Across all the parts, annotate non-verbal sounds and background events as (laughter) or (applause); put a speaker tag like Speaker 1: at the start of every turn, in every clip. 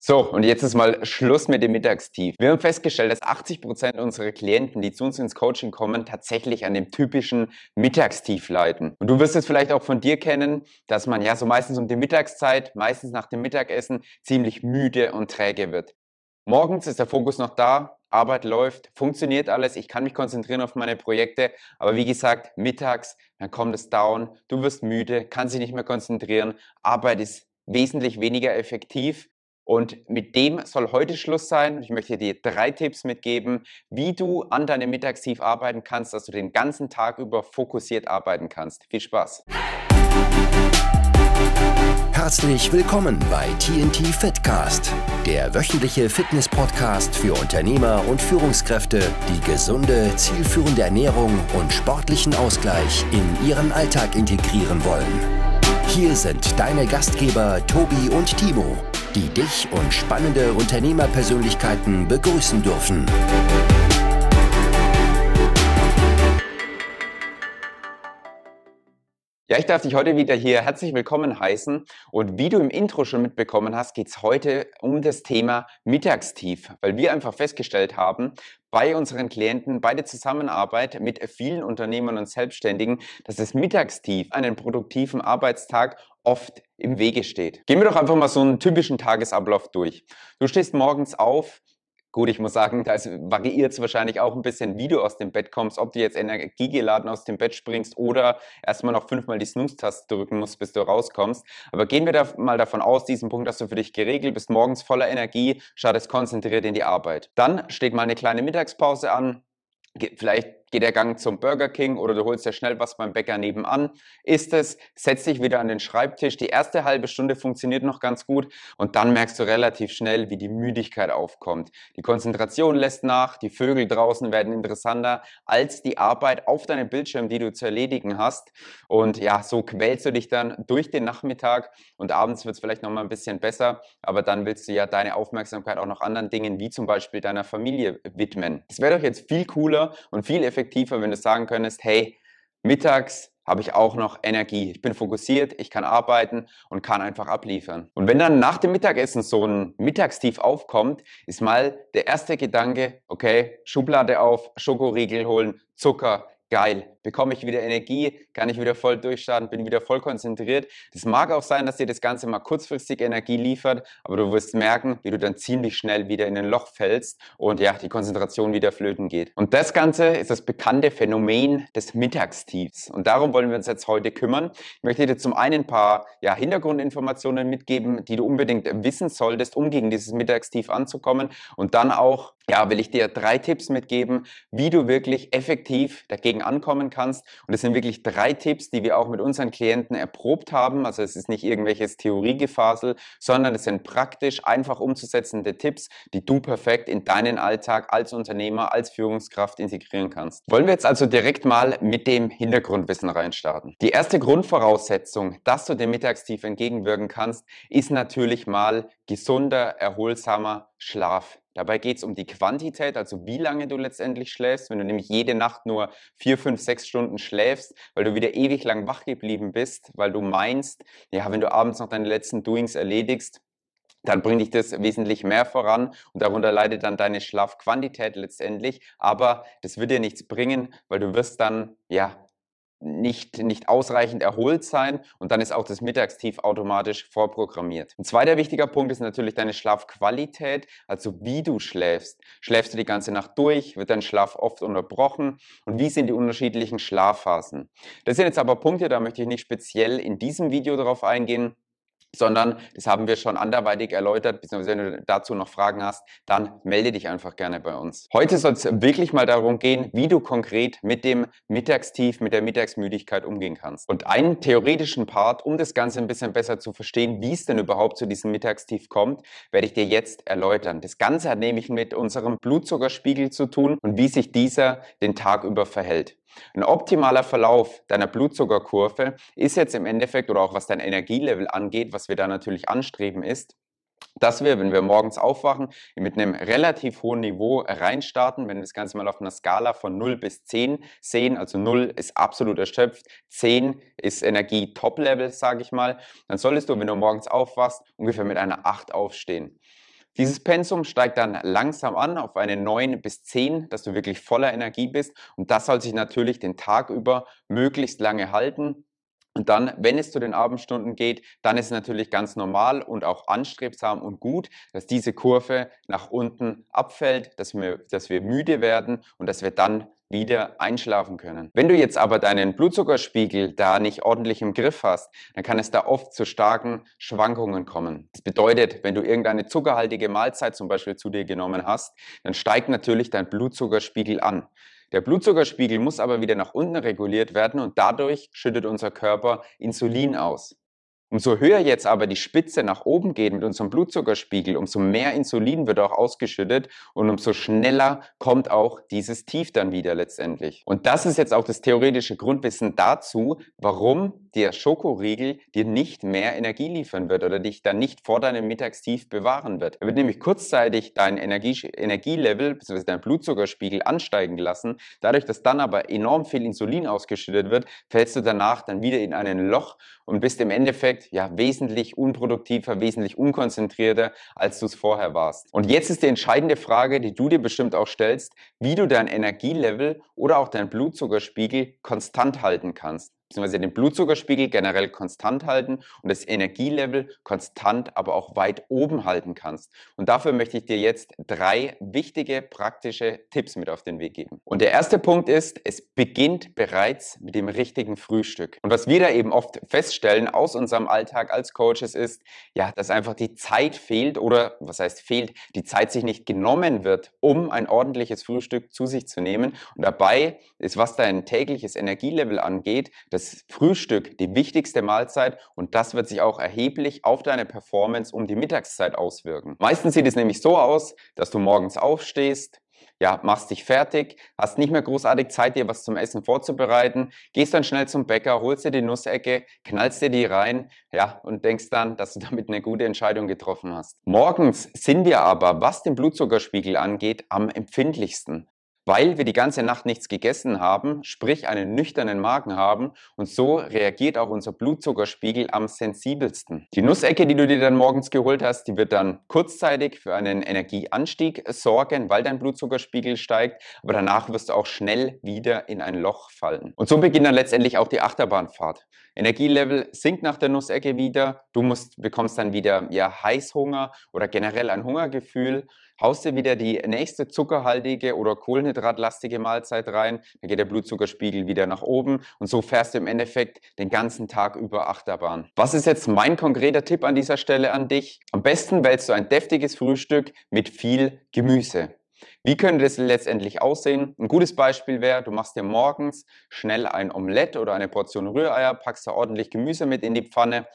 Speaker 1: So, und jetzt ist mal Schluss mit dem Mittagstief. Wir haben festgestellt, dass 80 Prozent unserer Klienten, die zu uns ins Coaching kommen, tatsächlich an dem typischen Mittagstief leiden. Und du wirst es vielleicht auch von dir kennen, dass man ja so meistens um die Mittagszeit, meistens nach dem Mittagessen, ziemlich müde und träge wird. Morgens ist der Fokus noch da, Arbeit läuft, funktioniert alles, ich kann mich konzentrieren auf meine Projekte, aber wie gesagt, mittags, dann kommt es down, du wirst müde, kannst dich nicht mehr konzentrieren, Arbeit ist wesentlich weniger effektiv und mit dem soll heute Schluss sein. Ich möchte dir drei Tipps mitgeben, wie du an deinem Mittagstief arbeiten kannst, dass du den ganzen Tag über fokussiert arbeiten kannst. Viel Spaß!
Speaker 2: Herzlich willkommen bei TNT Fitcast, der wöchentliche Fitness-Podcast für Unternehmer und Führungskräfte, die gesunde, zielführende Ernährung und sportlichen Ausgleich in ihren Alltag integrieren wollen. Hier sind deine Gastgeber Tobi und Timo die dich und spannende Unternehmerpersönlichkeiten begrüßen dürfen.
Speaker 1: Ja, ich darf dich heute wieder hier herzlich willkommen heißen. Und wie du im Intro schon mitbekommen hast, geht es heute um das Thema Mittagstief, weil wir einfach festgestellt haben, bei unseren Klienten, bei der Zusammenarbeit mit vielen Unternehmern und Selbstständigen, dass das Mittagstief einen produktiven Arbeitstag oft im Wege steht. Gehen wir doch einfach mal so einen typischen Tagesablauf durch. Du stehst morgens auf, Gut, ich muss sagen, da variiert es wahrscheinlich auch ein bisschen, wie du aus dem Bett kommst, ob du jetzt energiegeladen aus dem Bett springst oder erstmal noch fünfmal die Snooze-Taste drücken musst, bis du rauskommst. Aber gehen wir da mal davon aus, diesen Punkt hast du für dich geregelt, bist morgens voller Energie, startest konzentriert in die Arbeit. Dann steht mal eine kleine Mittagspause an, vielleicht geht der Gang zum Burger King oder du holst ja schnell was beim Bäcker nebenan, isst es, setzt dich wieder an den Schreibtisch. Die erste halbe Stunde funktioniert noch ganz gut und dann merkst du relativ schnell, wie die Müdigkeit aufkommt. Die Konzentration lässt nach, die Vögel draußen werden interessanter als die Arbeit auf deinem Bildschirm, die du zu erledigen hast. Und ja, so quälst du dich dann durch den Nachmittag und abends wird es vielleicht nochmal ein bisschen besser, aber dann willst du ja deine Aufmerksamkeit auch noch anderen Dingen, wie zum Beispiel deiner Familie widmen. Es wäre doch jetzt viel cooler und viel effektiver, effektiver, wenn du sagen könntest, hey, mittags habe ich auch noch Energie. Ich bin fokussiert, ich kann arbeiten und kann einfach abliefern. Und wenn dann nach dem Mittagessen so ein Mittagstief aufkommt, ist mal der erste Gedanke, okay, Schublade auf, Schokoriegel holen, Zucker, geil, bekomme ich wieder Energie, kann ich wieder voll durchstarten, bin wieder voll konzentriert. Das mag auch sein, dass dir das Ganze mal kurzfristig Energie liefert, aber du wirst merken, wie du dann ziemlich schnell wieder in ein Loch fällst und ja, die Konzentration wieder flöten geht. Und das Ganze ist das bekannte Phänomen des Mittagstiefs. Und darum wollen wir uns jetzt heute kümmern. Ich möchte dir zum einen ein paar ja, Hintergrundinformationen mitgeben, die du unbedingt wissen solltest, um gegen dieses Mittagstief anzukommen. Und dann auch, ja, will ich dir drei Tipps mitgeben, wie du wirklich effektiv dagegen ankommen kannst. Und es sind wirklich drei Tipps, die wir auch mit unseren Klienten erprobt haben. Also es ist nicht irgendwelches Theoriegefasel, sondern es sind praktisch einfach umzusetzende Tipps, die du perfekt in deinen Alltag als Unternehmer, als Führungskraft integrieren kannst. Wollen wir jetzt also direkt mal mit dem Hintergrundwissen reinstarten. Die erste Grundvoraussetzung, dass du dem Mittagstief entgegenwirken kannst, ist natürlich mal gesunder, erholsamer Schlaf. Dabei geht es um die Quantität, also wie lange du letztendlich schläfst. Wenn du nämlich jede Nacht nur vier, fünf, sechs Stunden schläfst, weil du wieder ewig lang wach geblieben bist, weil du meinst, ja, wenn du abends noch deine letzten Doings erledigst, dann bringt dich das wesentlich mehr voran und darunter leidet dann deine Schlafquantität letztendlich. Aber das wird dir nichts bringen, weil du wirst dann, ja, nicht, nicht ausreichend erholt sein und dann ist auch das Mittagstief automatisch vorprogrammiert. Ein zweiter wichtiger Punkt ist natürlich deine Schlafqualität, also wie du schläfst. Schläfst du die ganze Nacht durch? Wird dein Schlaf oft unterbrochen? Und wie sind die unterschiedlichen Schlafphasen? Das sind jetzt aber Punkte, da möchte ich nicht speziell in diesem Video darauf eingehen sondern das haben wir schon anderweitig erläutert, beziehungsweise wenn du dazu noch Fragen hast, dann melde dich einfach gerne bei uns. Heute soll es wirklich mal darum gehen, wie du konkret mit dem Mittagstief, mit der Mittagsmüdigkeit umgehen kannst. Und einen theoretischen Part, um das Ganze ein bisschen besser zu verstehen, wie es denn überhaupt zu diesem Mittagstief kommt, werde ich dir jetzt erläutern. Das Ganze hat nämlich mit unserem Blutzuckerspiegel zu tun und wie sich dieser den Tag über verhält. Ein optimaler Verlauf deiner Blutzuckerkurve ist jetzt im Endeffekt oder auch was dein Energielevel angeht, was wir da natürlich anstreben, ist, dass wir, wenn wir morgens aufwachen, mit einem relativ hohen Niveau reinstarten, wenn wir das Ganze mal auf einer Skala von 0 bis 10 sehen, also 0 ist absolut erschöpft, 10 ist Energie Top-Level, sage ich mal, dann solltest du, wenn du morgens aufwachst, ungefähr mit einer 8 aufstehen. Dieses Pensum steigt dann langsam an auf eine 9 bis 10, dass du wirklich voller Energie bist und das soll sich natürlich den Tag über möglichst lange halten. Und dann, wenn es zu den Abendstunden geht, dann ist es natürlich ganz normal und auch anstrebsam und gut, dass diese Kurve nach unten abfällt, dass wir, dass wir müde werden und dass wir dann wieder einschlafen können. Wenn du jetzt aber deinen Blutzuckerspiegel da nicht ordentlich im Griff hast, dann kann es da oft zu starken Schwankungen kommen. Das bedeutet, wenn du irgendeine zuckerhaltige Mahlzeit zum Beispiel zu dir genommen hast, dann steigt natürlich dein Blutzuckerspiegel an. Der Blutzuckerspiegel muss aber wieder nach unten reguliert werden und dadurch schüttet unser Körper Insulin aus. Umso höher jetzt aber die Spitze nach oben geht mit unserem Blutzuckerspiegel, umso mehr Insulin wird auch ausgeschüttet und umso schneller kommt auch dieses Tief dann wieder letztendlich. Und das ist jetzt auch das theoretische Grundwissen dazu, warum der Schokoriegel dir nicht mehr Energie liefern wird oder dich dann nicht vor deinem Mittagstief bewahren wird. Er wird nämlich kurzzeitig dein Energie Energielevel bzw. dein Blutzuckerspiegel ansteigen lassen. Dadurch, dass dann aber enorm viel Insulin ausgeschüttet wird, fällst du danach dann wieder in ein Loch und bist im Endeffekt ja wesentlich unproduktiver, wesentlich unkonzentrierter, als du es vorher warst. Und jetzt ist die entscheidende Frage, die du dir bestimmt auch stellst, wie du dein Energielevel oder auch dein Blutzuckerspiegel konstant halten kannst beziehungsweise den Blutzuckerspiegel generell konstant halten und das Energielevel konstant, aber auch weit oben halten kannst. Und dafür möchte ich dir jetzt drei wichtige praktische Tipps mit auf den Weg geben. Und der erste Punkt ist, es beginnt bereits mit dem richtigen Frühstück. Und was wir da eben oft feststellen aus unserem Alltag als Coaches ist, ja, dass einfach die Zeit fehlt oder was heißt fehlt, die Zeit sich nicht genommen wird, um ein ordentliches Frühstück zu sich zu nehmen. Und dabei ist, was dein tägliches Energielevel angeht, das Frühstück die wichtigste Mahlzeit und das wird sich auch erheblich auf deine Performance um die Mittagszeit auswirken. Meistens sieht es nämlich so aus, dass du morgens aufstehst, ja, machst dich fertig, hast nicht mehr großartig Zeit, dir was zum Essen vorzubereiten, gehst dann schnell zum Bäcker, holst dir die Nussecke, knallst dir die rein, ja, und denkst dann, dass du (laughs) damit eine gute Entscheidung getroffen hast. Morgens sind wir aber, was den Blutzuckerspiegel angeht, am empfindlichsten weil wir die ganze Nacht nichts gegessen haben, sprich einen nüchternen Magen haben und so reagiert auch unser Blutzuckerspiegel am sensibelsten. Die Nussecke, die du dir dann morgens geholt hast, die wird dann kurzzeitig für einen Energieanstieg sorgen, weil dein Blutzuckerspiegel steigt, aber danach wirst du auch schnell wieder in ein Loch fallen. Und so beginnt dann letztendlich auch die Achterbahnfahrt. Energielevel sinkt nach der Nussecke wieder, du musst, bekommst dann wieder ja, Heißhunger oder generell ein Hungergefühl haust dir wieder die nächste zuckerhaltige oder kohlenhydratlastige Mahlzeit rein, dann geht der Blutzuckerspiegel wieder nach oben und so fährst du im Endeffekt den ganzen Tag über Achterbahn. Was ist jetzt mein konkreter Tipp an dieser Stelle an dich? Am besten wählst du ein deftiges Frühstück mit viel Gemüse. Wie könnte das letztendlich aussehen? Ein gutes Beispiel wäre, du machst dir morgens schnell ein Omelett oder eine Portion Rühreier, packst da ordentlich Gemüse mit in die Pfanne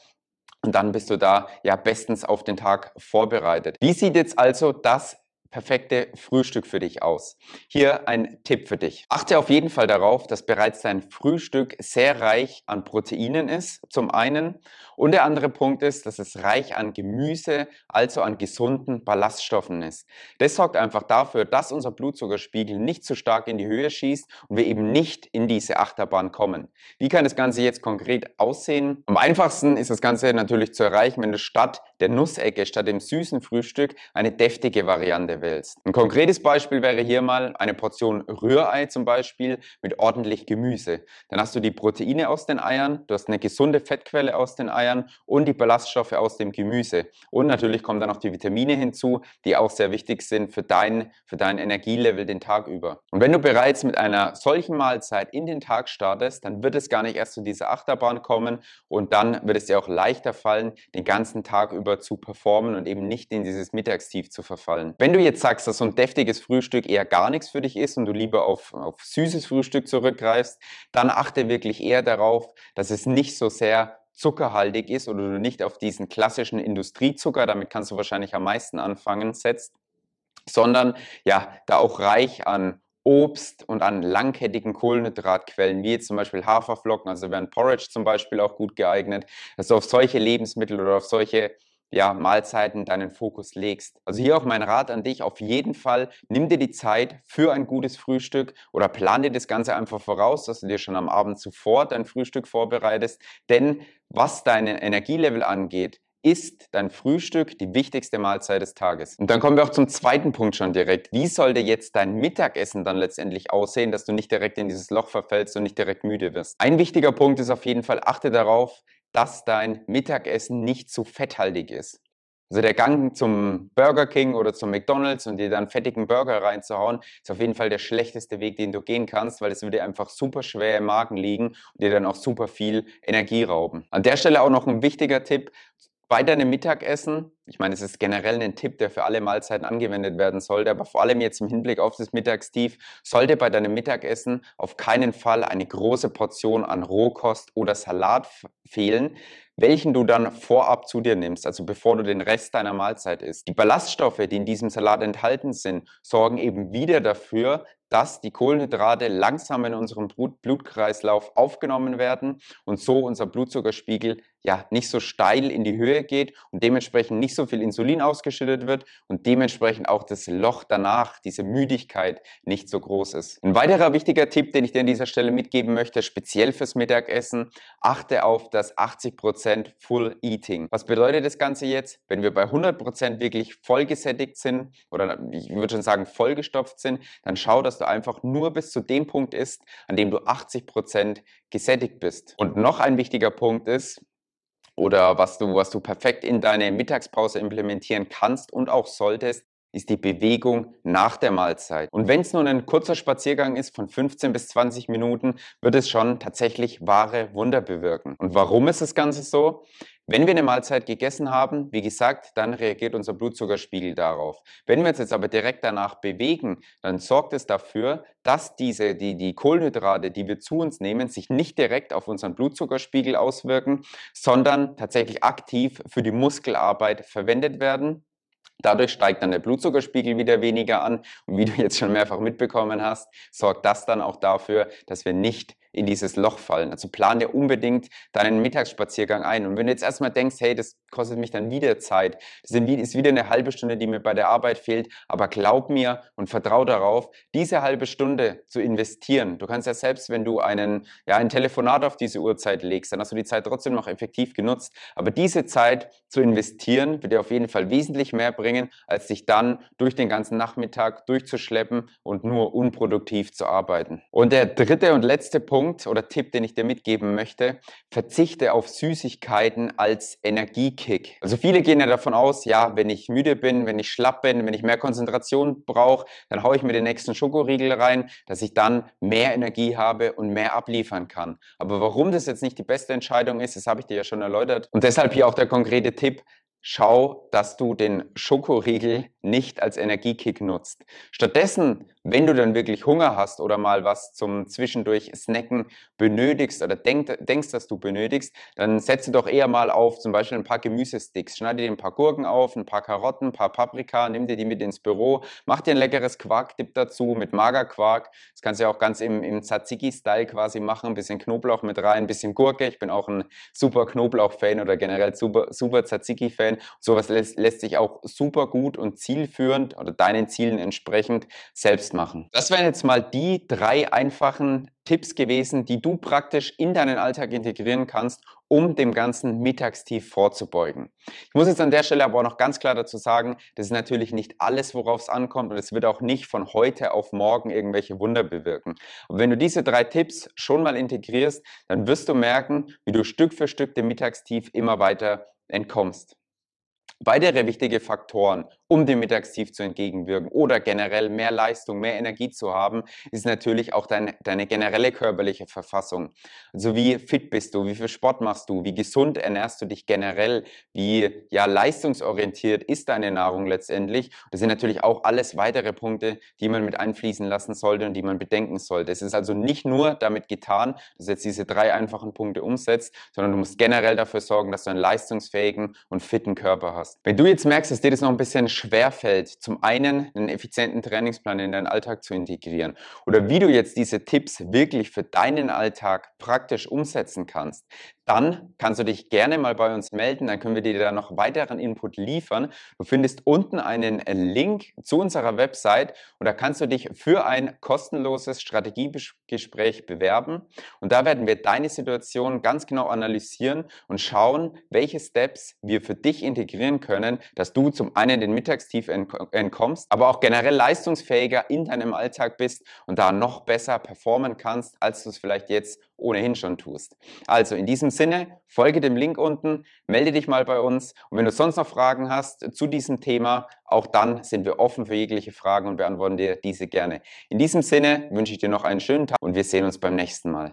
Speaker 1: und dann bist du da ja bestens auf den Tag vorbereitet. Wie sieht jetzt also das perfekte Frühstück für dich aus? Hier ein Tipp für dich. Achte auf jeden Fall darauf, dass bereits dein Frühstück sehr reich an Proteinen ist, zum einen. Und der andere Punkt ist, dass es reich an Gemüse, also an gesunden Ballaststoffen ist. Das sorgt einfach dafür, dass unser Blutzuckerspiegel nicht zu stark in die Höhe schießt und wir eben nicht in diese Achterbahn kommen. Wie kann das Ganze jetzt konkret aussehen? Am einfachsten ist das Ganze natürlich zu erreichen, wenn du statt der Nussecke, statt dem süßen Frühstück eine deftige Variante wählst. Ein konkretes Beispiel wäre hier mal eine Portion Rührei zum Beispiel mit ordentlich Gemüse. Dann hast du die Proteine aus den Eiern, du hast eine gesunde Fettquelle aus den Eiern und die Ballaststoffe aus dem Gemüse. Und natürlich kommen dann auch die Vitamine hinzu, die auch sehr wichtig sind für dein, für dein Energielevel den Tag über. Und wenn du bereits mit einer solchen Mahlzeit in den Tag startest, dann wird es gar nicht erst zu dieser Achterbahn kommen und dann wird es dir auch leichter fallen, den ganzen Tag über zu performen und eben nicht in dieses Mittagstief zu verfallen. Wenn du jetzt jetzt sagst, dass so ein deftiges Frühstück eher gar nichts für dich ist und du lieber auf, auf süßes Frühstück zurückgreifst, dann achte wirklich eher darauf, dass es nicht so sehr zuckerhaltig ist oder du nicht auf diesen klassischen Industriezucker, damit kannst du wahrscheinlich am meisten anfangen, setzt, sondern ja, da auch reich an Obst und an langkettigen Kohlenhydratquellen, wie jetzt zum Beispiel Haferflocken, also wären Porridge zum Beispiel auch gut geeignet, dass du auf solche Lebensmittel oder auf solche ja, Mahlzeiten deinen Fokus legst. Also hier auch mein Rat an dich, auf jeden Fall nimm dir die Zeit für ein gutes Frühstück oder plan dir das Ganze einfach voraus, dass du dir schon am Abend zuvor dein Frühstück vorbereitest, denn was dein Energielevel angeht, ist dein Frühstück die wichtigste Mahlzeit des Tages. Und dann kommen wir auch zum zweiten Punkt schon direkt. Wie sollte jetzt dein Mittagessen dann letztendlich aussehen, dass du nicht direkt in dieses Loch verfällst und nicht direkt müde wirst? Ein wichtiger Punkt ist auf jeden Fall, achte darauf, dass dein Mittagessen nicht zu fetthaltig ist. Also der Gang zum Burger King oder zum McDonald's und dir dann fettigen Burger reinzuhauen, ist auf jeden Fall der schlechteste Weg, den du gehen kannst, weil es würde einfach super schwer im Magen liegen und dir dann auch super viel Energie rauben. An der Stelle auch noch ein wichtiger Tipp. Bei deinem Mittagessen, ich meine, es ist generell ein Tipp, der für alle Mahlzeiten angewendet werden sollte, aber vor allem jetzt im Hinblick auf das Mittagstief, sollte bei deinem Mittagessen auf keinen Fall eine große Portion an Rohkost oder Salat fehlen, welchen du dann vorab zu dir nimmst, also bevor du den Rest deiner Mahlzeit isst. Die Ballaststoffe, die in diesem Salat enthalten sind, sorgen eben wieder dafür, dass die Kohlenhydrate langsam in unserem Blutkreislauf aufgenommen werden und so unser Blutzuckerspiegel ja nicht so steil in die Höhe geht und dementsprechend nicht so viel Insulin ausgeschüttet wird und dementsprechend auch das Loch danach, diese Müdigkeit nicht so groß ist. Ein weiterer wichtiger Tipp, den ich dir an dieser Stelle mitgeben möchte, speziell fürs Mittagessen, achte auf das 80% Full Eating. Was bedeutet das Ganze jetzt? Wenn wir bei 100% wirklich vollgesättigt sind oder ich würde schon sagen vollgestopft sind, dann schau, dass du einfach nur bis zu dem Punkt isst, an dem du 80% gesättigt bist. Und noch ein wichtiger Punkt ist, oder was du, was du perfekt in deine Mittagspause implementieren kannst und auch solltest, ist die Bewegung nach der Mahlzeit. Und wenn es nur ein kurzer Spaziergang ist von 15 bis 20 Minuten, wird es schon tatsächlich wahre Wunder bewirken. Und warum ist das Ganze so? Wenn wir eine Mahlzeit gegessen haben, wie gesagt, dann reagiert unser Blutzuckerspiegel darauf. Wenn wir uns jetzt aber direkt danach bewegen, dann sorgt es dafür, dass diese, die, die Kohlenhydrate, die wir zu uns nehmen, sich nicht direkt auf unseren Blutzuckerspiegel auswirken, sondern tatsächlich aktiv für die Muskelarbeit verwendet werden. Dadurch steigt dann der Blutzuckerspiegel wieder weniger an. Und wie du jetzt schon mehrfach mitbekommen hast, sorgt das dann auch dafür, dass wir nicht in dieses Loch fallen. Also plan dir unbedingt deinen Mittagsspaziergang ein. Und wenn du jetzt erstmal denkst, hey, das kostet mich dann wieder Zeit, das ist wieder eine halbe Stunde, die mir bei der Arbeit fehlt, aber glaub mir und vertrau darauf, diese halbe Stunde zu investieren. Du kannst ja selbst, wenn du einen, ja, ein Telefonat auf diese Uhrzeit legst, dann hast du die Zeit trotzdem noch effektiv genutzt. Aber diese Zeit zu investieren, wird dir auf jeden Fall wesentlich mehr bringen, als dich dann durch den ganzen Nachmittag durchzuschleppen und nur unproduktiv zu arbeiten. Und der dritte und letzte Punkt, Punkt oder Tipp, den ich dir mitgeben möchte, verzichte auf Süßigkeiten als Energiekick. Also viele gehen ja davon aus, ja, wenn ich müde bin, wenn ich schlapp bin, wenn ich mehr Konzentration brauche, dann haue ich mir den nächsten Schokoriegel rein, dass ich dann mehr Energie habe und mehr abliefern kann. Aber warum das jetzt nicht die beste Entscheidung ist, das habe ich dir ja schon erläutert. Und deshalb hier auch der konkrete Tipp, schau, dass du den Schokoriegel nicht als Energiekick nutzt. Stattdessen, wenn du dann wirklich Hunger hast oder mal was zum zwischendurch Snacken benötigst oder denk, denkst, dass du benötigst, dann setze doch eher mal auf zum Beispiel ein paar Gemüsesticks. Schneide dir ein paar Gurken auf, ein paar Karotten, ein paar Paprika, nimm dir die mit ins Büro, mach dir ein leckeres Quarkdip dazu mit Magerquark. Das kannst du ja auch ganz im, im Tzatziki-Style quasi machen, ein bisschen Knoblauch mit rein, ein bisschen Gurke. Ich bin auch ein super Knoblauch-Fan oder generell super, super Tzatziki-Fan. Sowas lässt, lässt sich auch super gut und zielführend oder deinen Zielen entsprechend selbst machen. Das wären jetzt mal die drei einfachen Tipps gewesen, die du praktisch in deinen Alltag integrieren kannst, um dem ganzen Mittagstief vorzubeugen. Ich muss jetzt an der Stelle aber auch noch ganz klar dazu sagen, das ist natürlich nicht alles, worauf es ankommt und es wird auch nicht von heute auf morgen irgendwelche Wunder bewirken. Und wenn du diese drei Tipps schon mal integrierst, dann wirst du merken, wie du Stück für Stück dem Mittagstief immer weiter entkommst. Weitere wichtige Faktoren, um dem Mittagstief zu entgegenwirken oder generell mehr Leistung, mehr Energie zu haben, ist natürlich auch deine, deine generelle körperliche Verfassung. Also wie fit bist du, wie viel Sport machst du, wie gesund ernährst du dich generell, wie ja, leistungsorientiert ist deine Nahrung letztendlich. Das sind natürlich auch alles weitere Punkte, die man mit einfließen lassen sollte und die man bedenken sollte. Es ist also nicht nur damit getan, dass du jetzt diese drei einfachen Punkte umsetzt, sondern du musst generell dafür sorgen, dass du einen leistungsfähigen und fitten Körper hast. Wenn du jetzt merkst, dass dir das noch ein bisschen schwer fällt, zum einen einen effizienten Trainingsplan in deinen Alltag zu integrieren oder wie du jetzt diese Tipps wirklich für deinen Alltag praktisch umsetzen kannst, dann kannst du dich gerne mal bei uns melden, dann können wir dir da noch weiteren Input liefern. Du findest unten einen Link zu unserer Website und da kannst du dich für ein kostenloses Strategiegespräch bewerben und da werden wir deine Situation ganz genau analysieren und schauen, welche Steps wir für dich integrieren können, dass du zum einen den Mittagstief entkommst, aber auch generell leistungsfähiger in deinem Alltag bist und da noch besser performen kannst, als du es vielleicht jetzt ohnehin schon tust. Also in diesem Sinne, folge dem Link unten, melde dich mal bei uns und wenn du sonst noch Fragen hast zu diesem Thema, auch dann sind wir offen für jegliche Fragen und beantworten dir diese gerne. In diesem Sinne wünsche ich dir noch einen schönen Tag und wir sehen uns beim nächsten Mal.